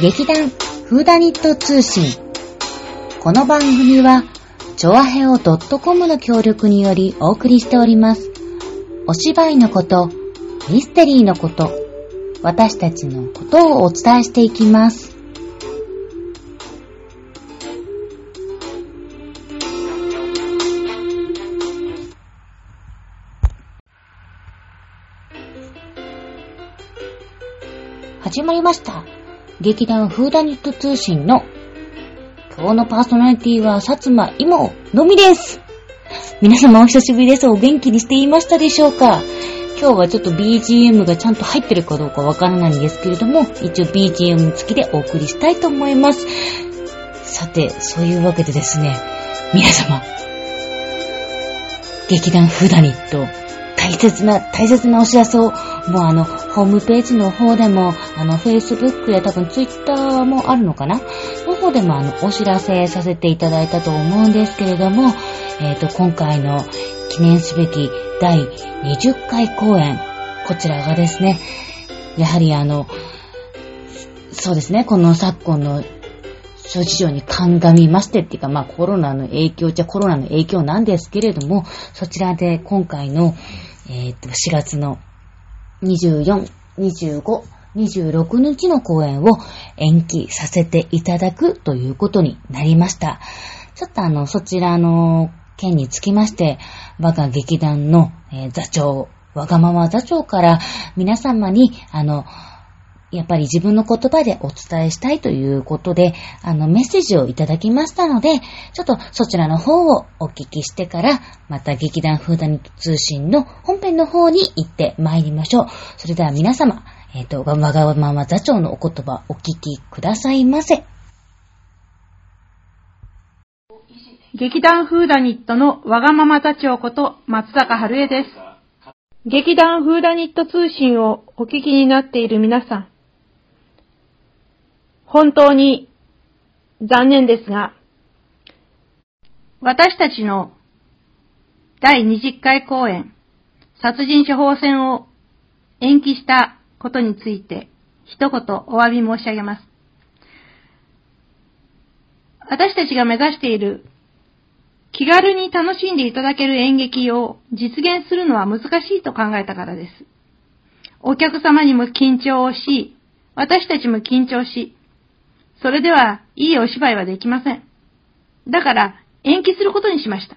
劇団フーダニット通信。この番組は、ちょわへお .com の協力によりお送りしております。お芝居のこと、ミステリーのこと、私たちのことをお伝えしていきます。始まりました。劇団フーダニット通信の今日のパーソナリティは薩摩妹のみです。皆様お久しぶりです。お元気にしていましたでしょうか？今日はちょっと BGM がちゃんと入ってるかどうかわからないんですけれども、一応 BGM 付きでお送りしたいと思います。さて、そういうわけでですね、皆様、劇団フーダニット、大切な、大切なお知らせを、もうあの、ホームページの方でも、あの、Facebook や多分 Twitter もあるのかな？の方でもあの、お知らせさせていただいたと思うんですけれども、えっ、と、今回の記念すべき第20回公演、こちらがですね、やはりあの、そうですね、この昨今の諸事情に鑑みましてっていうか、まあコロナの影響じゃコロナの影響なんですけれども、そちらで今回の、えっ、と、4月の24、25、26日の公演を延期させていただくということになりました。ちょっとあの、そちらの件につきまして、我が劇団の、えー座長、わがまま座長から皆様に、あの、やっぱり自分の言葉でお伝えしたいということで、あの、メッセージをいただきましたので、ちょっとそちらの方をお聞きしてから、また劇団フーダニット通信の本編の方に行って参りましょう。それでは皆様、えっ、と、わがまま座長のお言葉お聞きくださいませ。劇団フーダニットのわがまま座長こと松坂春江です。劇団フーダニット通信をお聞きになっている皆さん、本当に残念ですが、私たちの第20回公演、殺人処方箋を延期したことについて、一言お詫び申し上げます。私たちが目指している気軽に楽しんでいただける演劇を実現するのは難しいと考えたからです。お客様にも緊張をし、私たちも緊張し、それではいいお芝居はできません。だから延期することにしました。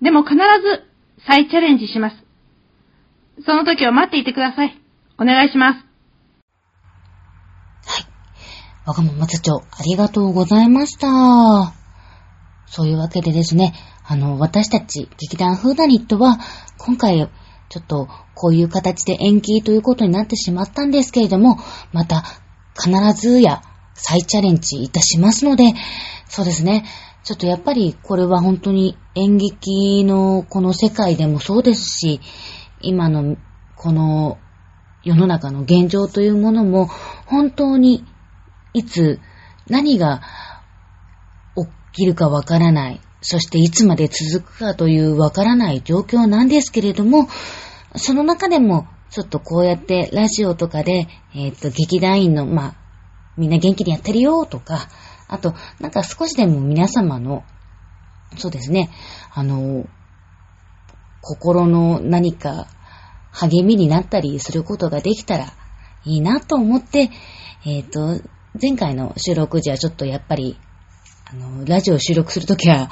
でも必ず再チャレンジします。その時を待っていてください。お願いします。はいわがまま座長、ありがとうございました。そういうわけでですね、あの、私たち、劇団フーダニットは、今回、ちょっと、こういう形で延期ということになってしまったんですけれども、また、必ずや、再チャレンジいたしますので、そうですね、ちょっとやっぱり、これは本当に演劇のこの世界でもそうですし、今の、この、世の中の現状というものも、本当にいつ何が起きるかわからない。そしていつまで続くかというわからない状況なんですけれども、その中でもちょっとこうやってラジオとかで、えっ、と、劇団員の、まあ、みんな元気にやってるよとか、あと、なんか少しでも皆様の、そうですね、あの、心の何か励みになったりすることができたらいいなと思って、えっ、と、前回の収録時はちょっとやっぱり、あの、ラジオ収録するときは、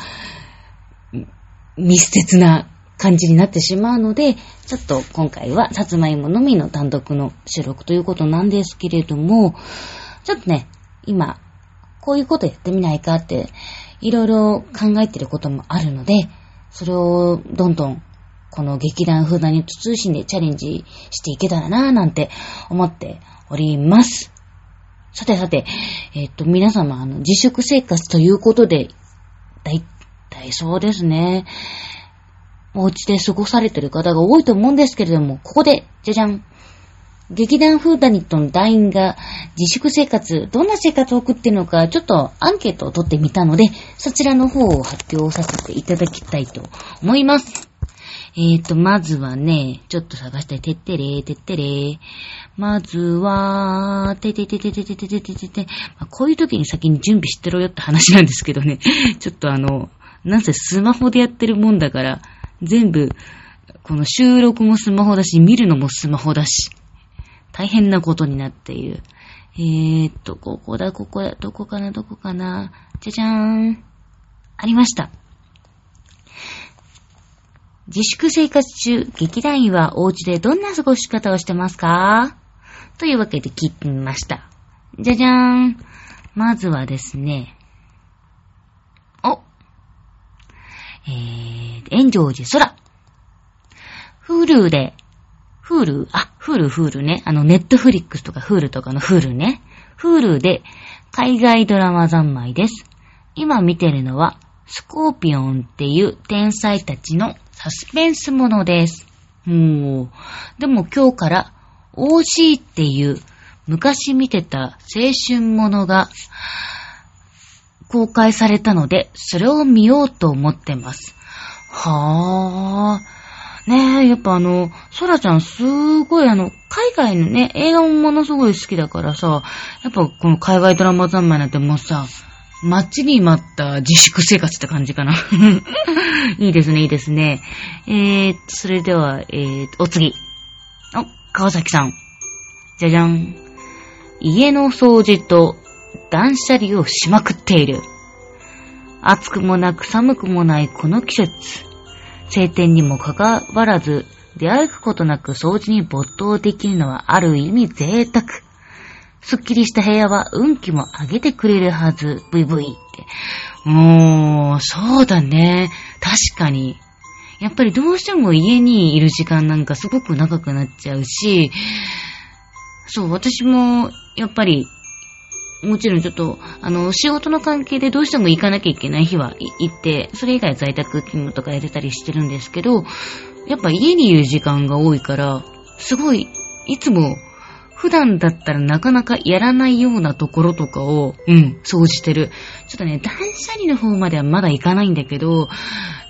密接な感じになってしまうので、ちょっと今回はさつまいものみの単独の収録ということなんですけれども、ちょっとね、今、こういうことやってみないかって、いろいろ考えてることもあるので、それをどんどん、この劇団風ダニット通信でチャレンジしていけたらなぁなんて思っております。さてさて、えっと、皆様、あの、自粛生活ということで、だいたいそうですね。お家で過ごされてる方が多いと思うんですけれども、ここで、じゃじゃん。劇団フーダニットの団員が自粛生活、どんな生活を送っているのか、ちょっとアンケートを取ってみたので、そちらの方を発表させていただきたいと思います。えーと、まずはね、ちょっと探して、てってれー、てってれー。まずは、ててててててててててて、まあ、こういう時に先に準備してろよって話なんですけどね。ちょっとあの、なんせスマホでやってるもんだから、全部、この収録もスマホだし、見るのもスマホだし、大変なことになっている。えーっと、ここだ、ここだ、どこかな、どこかな。じゃじゃーん。ありました。自粛生活中、劇団員はお家でどんな過ごし方をしてますか？というわけで聞いてみました。じゃじゃーん。まずはですね、おえー、炎上寺空。 Hulu で、 Hulu、あ、 Hulu、Hulu ね。あの、 Netflix とか Hulu とかの Hulu ね。フールで、海外ドラマ三昧です。今見てるのは、スコーピオンっていう天才たちのサスペンスものです。もう、でも今日から OC っていう昔見てた青春ものが公開されたので、それを見ようと思ってます。はぁ。ねえ、やっぱあの、ソラちゃんすごいあの、海外のね、映画もものすごい好きだからさ、やっぱこの海外ドラマ三昧なんてもうさ、待ちに待った自粛生活って感じかな。いいですね、いいですね。えー、それでは、えー、お次。お、川崎さん。じゃじゃん。家の掃除と断捨離をしまくっている。暑くもなく寒くもないこの季節。晴天にもかかわらず、出歩くことなく掃除に没頭できるのはある意味贅沢。すっきりした部屋は運気も上げてくれるはず。ブイブイって。もう、そうだね。確かに。やっぱりどうしても家にいる時間なんかすごく長くなっちゃうし、そう、私も、やっぱり、もちろんちょっと、あの、仕事の関係でどうしても行かなきゃいけない日は行って、それ以外在宅勤務とかやってたりしてるんですけど、やっぱ家にいる時間が多いから、すごい、いつも普段だったらなかなかやらないようなところとかを、うん、掃除してる。ちょっとね、断捨離の方まではまだ行かないんだけど、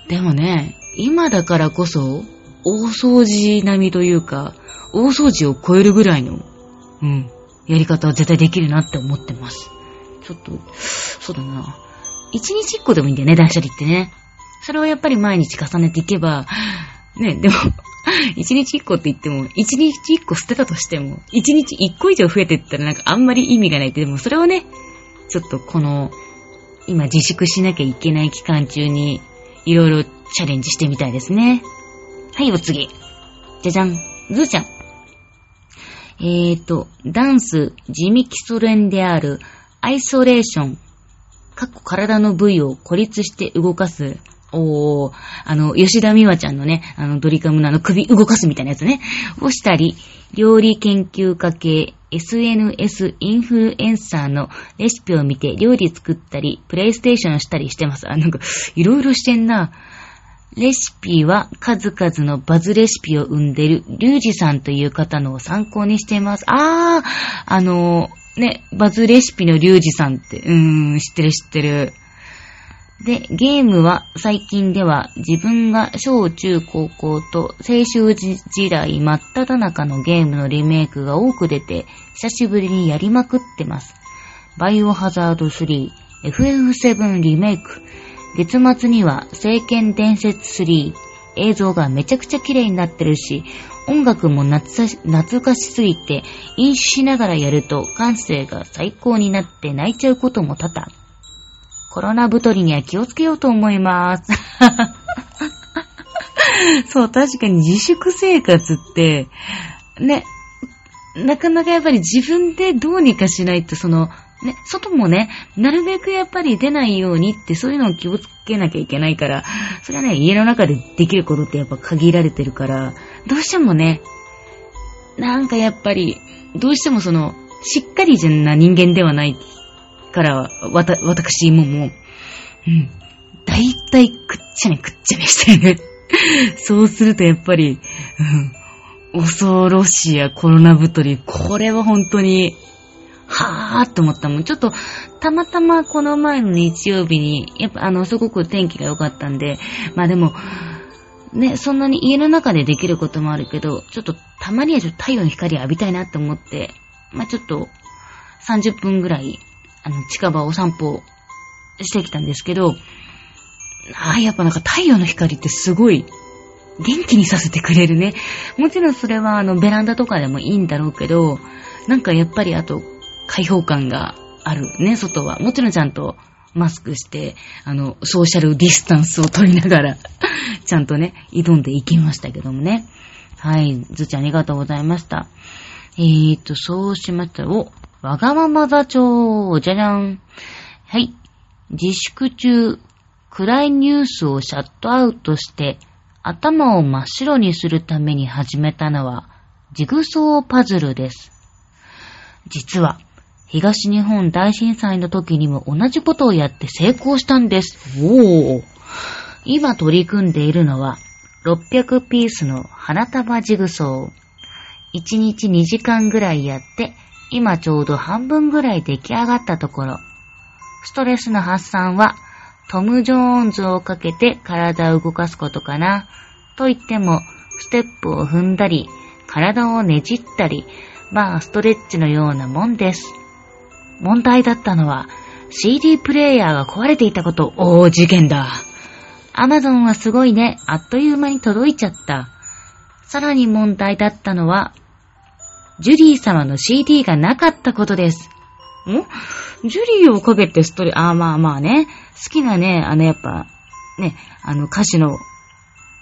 でもね、今だからこそ、大掃除並みというか、大掃除を超えるぐらいの、うん、やり方は絶対できるなって思ってます。ちょっと、そうだな。一日一個でもいいんだよね、断捨離ってね。それをやっぱり毎日重ねていけば、ね、でも、一日一個って言っても、一日一個捨てたとしても、一日一個以上増えてったらなんかあんまり意味がないって、でもそれをね、ちょっとこの、今自粛しなきゃいけない期間中に、いろいろチャレンジしてみたいですね。はい、お次。じゃじゃん。ズーちゃん。えーと、ダンス、地味基礎練である、アイソレーション。かっこ体の部位を孤立して動かすおー、あの、吉田美和ちゃんのね、あの、ドリカムのあの首動かすみたいなやつね、をしたり、料理研究家系 SNS インフルエンサーのレシピを見て料理作ったり、プレイステーションしたりしてます。あ、なんか、いろいろしてんな。レシピは数々のバズレシピを生んでるリュウジさんという方のを参考にしています。あー、あのーね、バズレシピのリュウジさんって、うーん、知ってる知ってる。で、ゲームは最近では自分が小中高校と青春時代真っ只中のゲームのリメイクが多く出て、久しぶりにやりまくってます。バイオハザード3、FF7 リメイク、月末には聖剣伝説3、映像がめちゃくちゃ綺麗になってるし、音楽も懐かしすぎて、飲酒しながらやると感性が最高になって泣いちゃうことも多々。コロナ太りには気をつけようと思います。そう、確かに自粛生活って、ね、なかなかやっぱり自分でどうにかしないと、その、ね、外もね、なるべくやっぱり出ないようにってそういうのを気をつけなきゃいけないから、それはね、家の中でできることってやっぱ限られてるから、どうしてもね、なんかやっぱり、どうしてもその、しっかりじゃな人間ではないからわた、私ももう、うん、だいたいくっちゃめくっちゃめしてる。そうするとやっぱり、うん、恐ろしいやコロナ太り、これは本当に、はぁーって思ったもん。ちょっと、たまたまこの前の日曜日に、やっぱあの、すごく天気が良かったんで、まあでも、ね、そんなに家の中でできることもあるけど、ちょっとたまにはちょっと太陽の光浴びたいなって思って、まあちょっと30分ぐらい、あの、近場を散歩してきたんですけど、ああ、やっぱなんか太陽の光ってすごい元気にさせてくれるね。もちろんそれはあのベランダとかでもいいんだろうけど、なんかやっぱりあと開放感があるね、外は。もちろんちゃんとマスクして、あの、ソーシャルディスタンスを取りながら ちゃんとね、挑んでいきましたけどもね。はい、ずちゃんありがとうございました。えーと、そうしましたら、お、わがまま座長、じゃじゃん。はい。自粛中、暗いニュースをシャットアウトして、頭を真っ白にするために始めたのは、ジグソーパズルです。実は、東日本大震災の時にも同じことをやって成功したんです。おー。今取り組んでいるのは、600ピースの花束ジグソー。1日2時間ぐらいやって、今ちょうど半分ぐらい出来上がったところ。ストレスの発散は、トム・ジョーンズをかけて体を動かすことかな。と言っても、ステップを踏んだり、体をねじったり、まあストレッチのようなもんです。問題だったのは CD プレイヤーが壊れていたこと。おー、事件だ。アマゾンはすごいね。あっという間に届いちゃった。さらに問題だったのは、ジュリー様の CD がなかったことです。ん？ジュリーをかけてストレ、あーまあまあね。好きなね、あのやっぱ、ね、あの歌詞の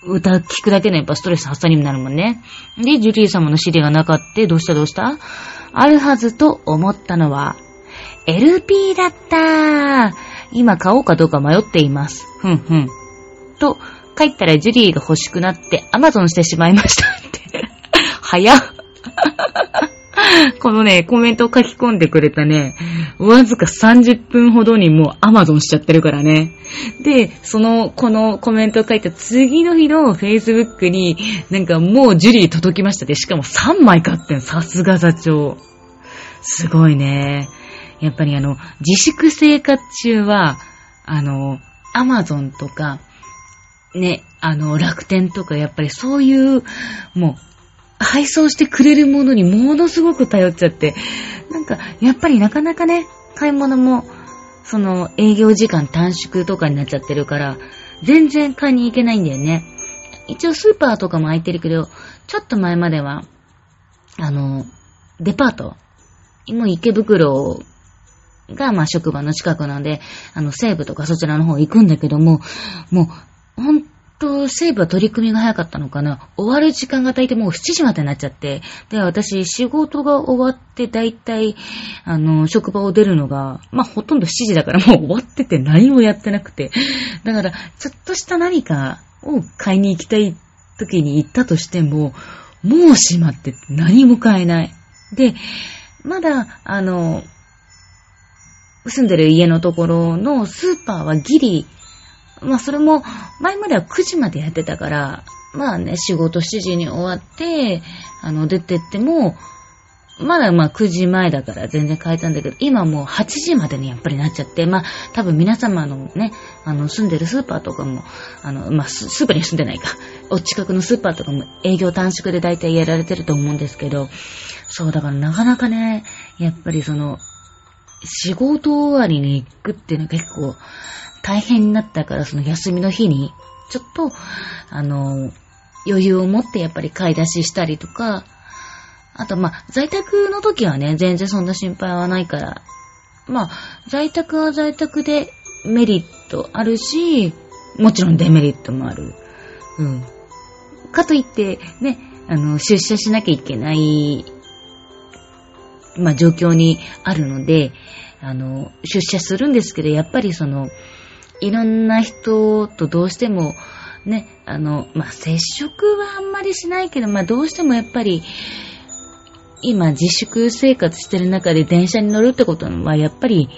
歌聞くだけのやっぱストレス発散にもなるもんね。で、ジュリー様の CD がなかった。どうしたどうした？あるはずと思ったのは、LP だった今買おうかどうか迷っています。ふんふん。と、帰ったらジュリーが欲しくなってアマゾンしてしまいましたって。早っ。このね、コメントを書き込んでくれたね、わずか30分ほどにもうアマゾンしちゃってるからね。で、その、このコメントを書いた次の日の Facebook に、なんかもうジュリー届きましたで、しかも3枚買ってん、さすが座長。すごいね。やっぱりあの、自粛生活中は、あの、アマゾンとか、ね、あの、楽天とか、やっぱりそういう、もう、配送してくれるものにものすごく頼っちゃって、なんか、やっぱりなかなかね、買い物も、その、営業時間短縮とかになっちゃってるから、全然買いに行けないんだよね。一応スーパーとかも空いてるけど、ちょっと前までは、あの、デパート、もう池袋が、まあ、職場の近くなんで、あの、西部とかそちらの方行くんだけども、もう、ほんと、西部は取り組みが早かったのかな。終わる時間が大体もう7時までになっちゃって、で、私、仕事が終わって大体、あの、職場を出るのが、まあ、ほとんど7時だからもう終わってて何もやってなくて。だから、ちょっとした何かを買いに行きたい時に行ったとしても、もう閉まって何も買えない。で、まだ、あの、住んでる家のところのスーパーはギリ、まあそれも前までは9時までやってたから、まあね、仕事7時に終わって、あの、出てっても、まだまあ9時前だから全然変えたんだけど、今もう8時までにやっぱりなっちゃって、まあ多分皆様のね、あの住んでるスーパーとかも、あの、まあスーパーに住んでないか、お近くのスーパーとかも営業短縮で大体やられてると思うんですけど、そうだからなかなかね、やっぱりその、仕事終わりに行くっていうのは結構大変になったから、その休みの日に、ちょっと、あの、余裕を持ってやっぱり買い出ししたりとか、あと、まあ、在宅の時はね、全然そんな心配はないから、まあ、在宅は在宅でメリットあるし、もちろんデメリットもある。うん。かといって、ね、あの、出社しなきゃいけないまあ、状況にあるので、あの、出社するんですけど、やっぱりその、いろんな人とどうしても、ね、あの、まあ、接触はあんまりしないけど、まあ、どうしてもやっぱり、今自粛生活してる中で電車に乗るってことは、やっぱり、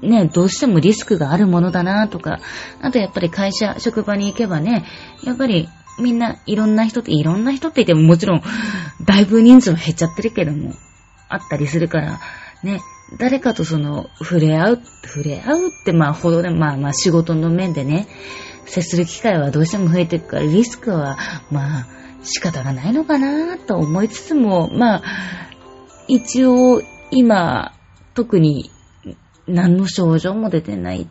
ね、どうしてもリスクがあるものだなとか、あとやっぱり会社、職場に行けばね、やっぱりみんないろんな人って、いろんな人って言ってももちろん、だいぶ人数は減っちゃってるけども、あったりするから、ね、誰かとその、触れ合う、触れ合うってまあほどで、まあまあ仕事の面でね、接する機会はどうしても増えていくから、リスクは、まあ、仕方がないのかなと思いつつも、まあ、一応、今、特に何の症状も出てない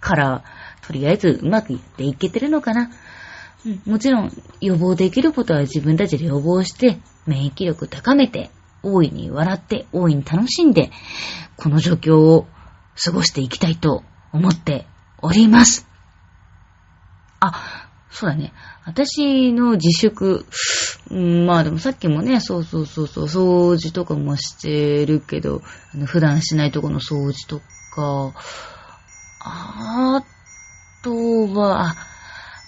から、とりあえずうまくいっていけてるのかな。うん、もちろん予防できることは自分たちで予防して、免疫力高めて、大いに笑って、大いに楽しんで、この状況を過ごしていきたいと思っております。あ、そうだね。私の自粛、まあでもさっきもね、そうそうそうそう、掃除とかもしてるけど、あの普段しないとこの掃除とか、あとは、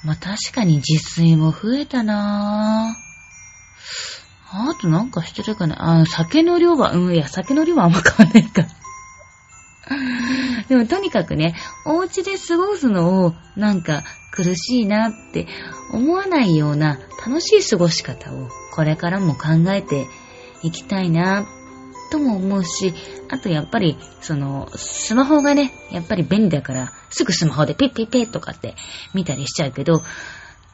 まあ確かに自炊も増えたなぁ。あとなんかしてるかな？あ、酒の量は、うん、いや、酒の量はあんま変わんないか。でもとにかくね、お家で過ごすのをなんか苦しいなって思わないような楽しい過ごし方をこれからも考えていきたいなとも思うし、あとやっぱりそのスマホがね、やっぱり便利だからすぐスマホでピッピッピッとかって見たりしちゃうけど、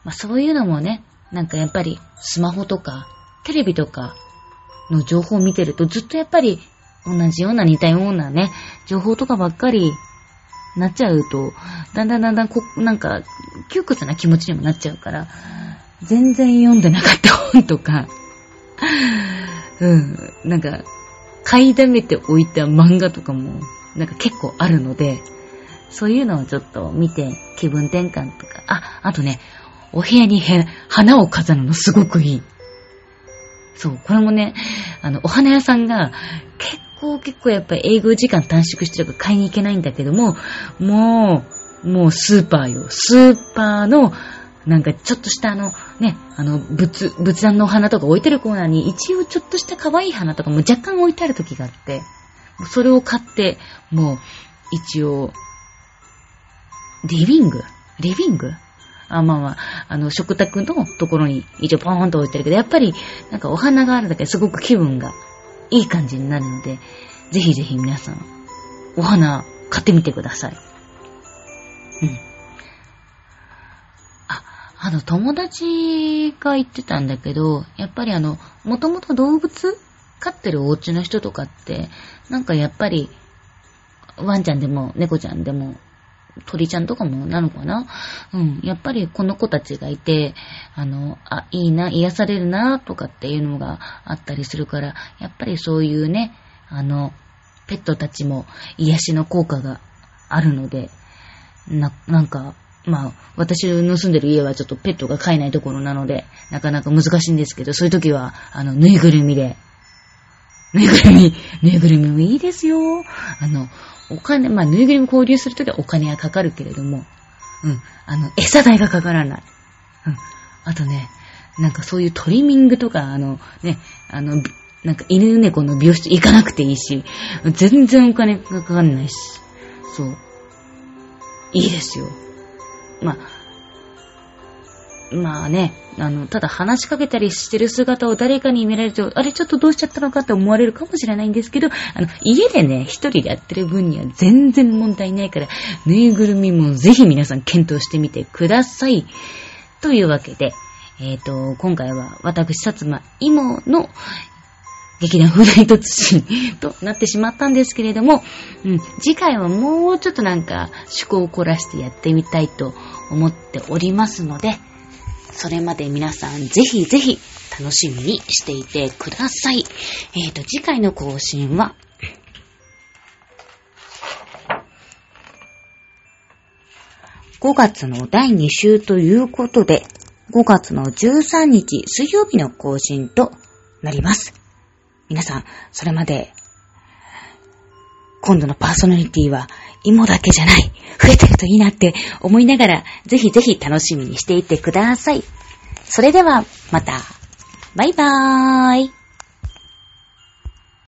まあそういうのもね、なんかやっぱりスマホとかテレビとかの情報を見てるとずっとやっぱり同じような似たようなね、情報とかばっかりなっちゃうと、だんだんだんだんこ、なんか、窮屈な気持ちにもなっちゃうから、全然読んでなかった本とか、うん、なんか、買いだめておいた漫画とかも、なんか結構あるので、そういうのをちょっと見て気分転換とか、あ、あとね、お部屋に花を飾るのすごくいい。そう、これもね、あの、お花屋さんが結構結構やっぱり営業時間短縮してるから買いに行けないんだけども、もう、もうスーパーよ。スーパーの、なんかちょっとしたあの、ね、あの、仏、仏壇のお花とか置いてるコーナーに一応ちょっとした可愛い花とかも若干置いてある時があって、それを買って、もう、一応、リビング？リビング？あ、まあまあ、あの、食卓のところに一応ポーンと置いてるけど、やっぱり、なんかお花があるだけですごく気分がいい感じになるので、ぜひぜひ皆さん、お花買ってみてください。うん。あ、あの、友達が言ってたんだけど、やっぱりあの、もともと動物飼ってるお家の人とかって、なんかやっぱり、ワンちゃんでも猫ちゃんでも鳥ちゃんとかもなのかな？うん。やっぱりこの子たちがいて、あの、あ、いいな、癒されるな、とかっていうのがあったりするから、やっぱりそういうね、あの、ペットたちも癒しの効果があるので、な、なんか、まあ、私の住んでる家はちょっとペットが飼えないところなので、なかなか難しいんですけど、そういう時は、あの、ぬいぐるみで、ぬいぐるみ、ぬいぐるみもいいですよ。あの、お金、まあ、ぬいぐるみ交流するときはお金はかかるけれども、うん、あの、餌代がかからない。うん。あとね、なんかそういうトリミングとか、あの、ね、あの、なんか犬猫の美容室行かなくていいし、全然お金かかんないし、そう。いいですよ。まあ、まあね、あの、ただ話しかけたりしてる姿を誰かに見られると、あれちょっとどうしちゃったのかって思われるかもしれないんですけど、あの、家でね、一人でやってる分には全然問題ないから、ぬいぐるみもぜひ皆さん検討してみてください。というわけで、えっ、ー、と、今回は私、薩摩芋の劇団フーダイトツシとなってしまったんですけれども、うん、次回はもうちょっとなんか趣向を凝らしてやってみたいと思っておりますので、それまで皆さんぜひぜひ楽しみにしていてください。えっ、ー、と、次回の更新は、5月の第2週ということで、5月の13日水曜日の更新となります。皆さん、それまで、今度のパーソナリティは、芋だけじゃない、増えてるといいなって思いながら、ぜひぜひ楽しみにしていてください。それでは、また。バイバーイ。